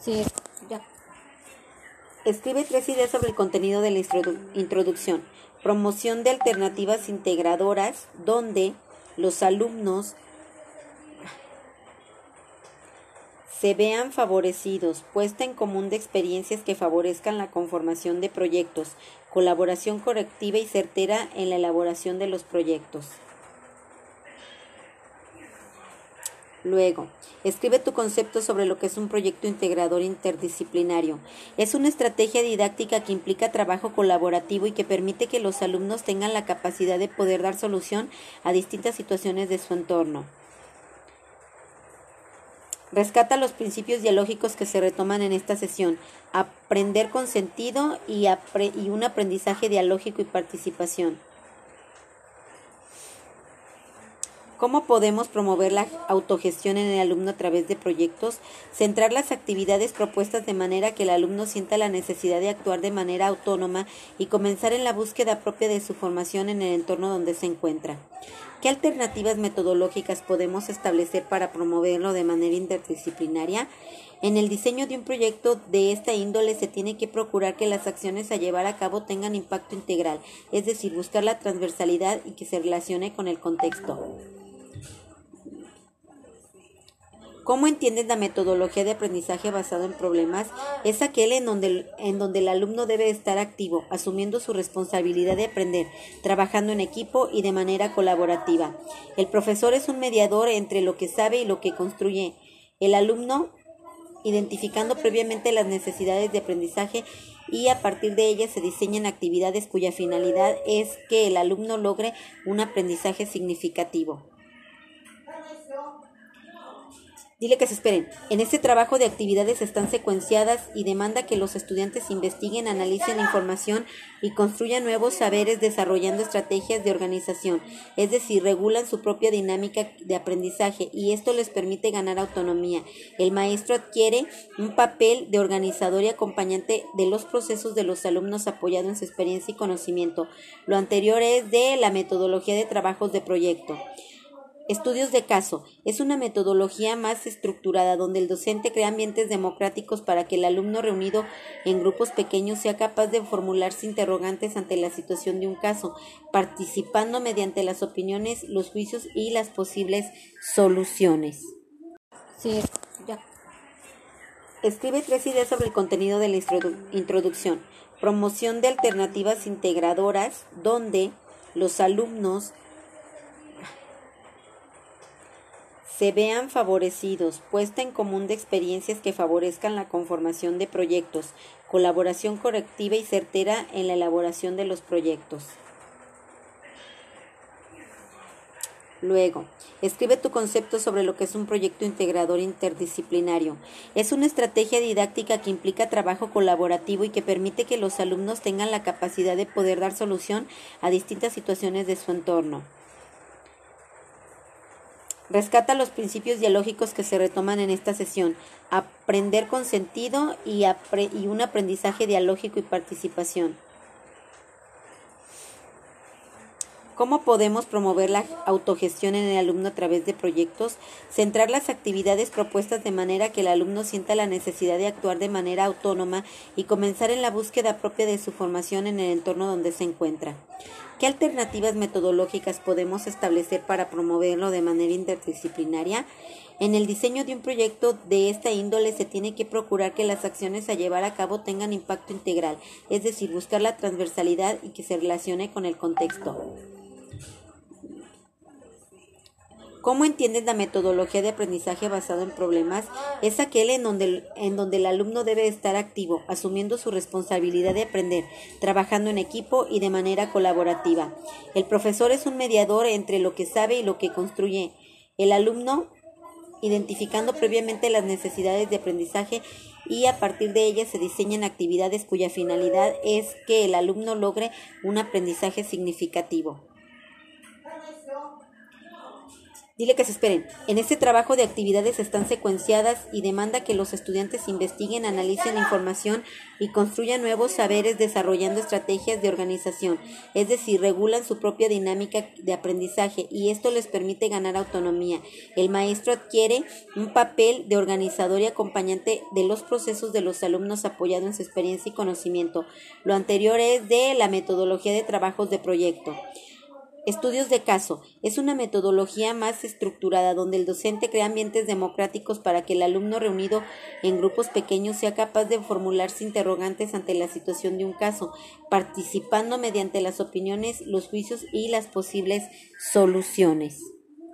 Sí, ya. Escribe tres ideas sobre el contenido de la introducción. Promoción de alternativas integradoras donde los alumnos se vean favorecidos, puesta en común de experiencias que favorezcan la conformación de proyectos, colaboración correctiva y certera en la elaboración de los proyectos. Luego, escribe tu concepto sobre lo que es un proyecto integrador interdisciplinario. Es una estrategia didáctica que implica trabajo colaborativo y que permite que los alumnos tengan la capacidad de poder dar solución a distintas situaciones de su entorno. Rescata los principios dialógicos que se retoman en esta sesión. Aprender con sentido y, un aprendizaje dialógico y participación. ¿Cómo podemos promover la autogestión en el alumno a través de proyectos? Centrar las actividades propuestas de manera que el alumno sienta la necesidad de actuar de manera autónoma y comenzar en la búsqueda propia de su formación en el entorno donde se encuentra. ¿Qué alternativas metodológicas podemos establecer para promoverlo de manera interdisciplinaria? En el diseño de un proyecto de esta índole se tiene que procurar que las acciones a llevar a cabo tengan impacto integral, es decir, buscar la transversalidad y que se relacione con el contexto. ¿Cómo entiendes la metodología de aprendizaje basado en problemas? Es aquel en donde, en donde el alumno debe estar activo, asumiendo su responsabilidad de aprender, trabajando en equipo y de manera colaborativa. El profesor es un mediador entre lo que sabe y lo que construye. El alumno identificando previamente las necesidades de aprendizaje y a partir de ellas se diseñan actividades cuya finalidad es que el alumno logre un aprendizaje significativo. Dile que se esperen. En este trabajo de actividades están secuenciadas y demanda que los estudiantes investiguen, analicen la información y construyan nuevos saberes desarrollando estrategias de organización, es decir, regulan su propia dinámica de aprendizaje y esto les permite ganar autonomía. El maestro adquiere un papel de organizador y acompañante de los procesos de los alumnos apoyado en su experiencia y conocimiento. Lo anterior es de la metodología de trabajos de proyecto. Estudios de caso. Es una metodología más estructurada donde el docente crea ambientes democráticos para que el alumno reunido en grupos pequeños sea capaz de formularse interrogantes ante la situación de un caso, participando mediante las opiniones, los juicios y las posibles soluciones. Sí, ya. Escribe tres ideas sobre el contenido de la introducción. Promoción de alternativas integradoras donde los alumnos se vean favorecidos, puesta en común de experiencias que favorezcan la conformación de proyectos, colaboración correctiva y certera en la elaboración de los proyectos. Luego, escribe tu concepto sobre lo que es un proyecto integrador interdisciplinario. Es una estrategia didáctica que implica trabajo colaborativo y que permite que los alumnos tengan la capacidad de poder dar solución a distintas situaciones de su entorno. Rescata los principios dialógicos que se retoman en esta sesión. Aprender con sentido y, y un aprendizaje dialógico y participación. ¿Cómo podemos promover la autogestión en el alumno a través de proyectos? Centrar las actividades propuestas de manera que el alumno sienta la necesidad de actuar de manera autónoma y comenzar en la búsqueda propia de su formación en el entorno donde se encuentra. ¿Qué alternativas metodológicas podemos establecer para promoverlo de manera interdisciplinaria? En el diseño de un proyecto de esta índole se tiene que procurar que las acciones a llevar a cabo tengan impacto integral, es decir, buscar la transversalidad y que se relacione con el contexto. ¿Cómo entiendes la metodología de aprendizaje basado en problemas? Es aquel en donde, en donde el alumno debe estar activo, asumiendo su responsabilidad de aprender, trabajando en equipo y de manera colaborativa. El profesor es un mediador entre lo que sabe y lo que construye. El alumno identificando previamente las necesidades de aprendizaje y a partir de ellas se diseñan actividades cuya finalidad es que el alumno logre un aprendizaje significativo. Dile que se esperen. En este trabajo de actividades están secuenciadas y demanda que los estudiantes investiguen, analicen la información y construyan nuevos saberes desarrollando estrategias de organización, es decir, regulan su propia dinámica de aprendizaje y esto les permite ganar autonomía. El maestro adquiere un papel de organizador y acompañante de los procesos de los alumnos apoyado en su experiencia y conocimiento. Lo anterior es de la metodología de trabajos de proyecto. Estudios de caso. Es una metodología más estructurada donde el docente crea ambientes democráticos para que el alumno reunido en grupos pequeños sea capaz de formularse interrogantes ante la situación de un caso, participando mediante las opiniones, los juicios y las posibles soluciones.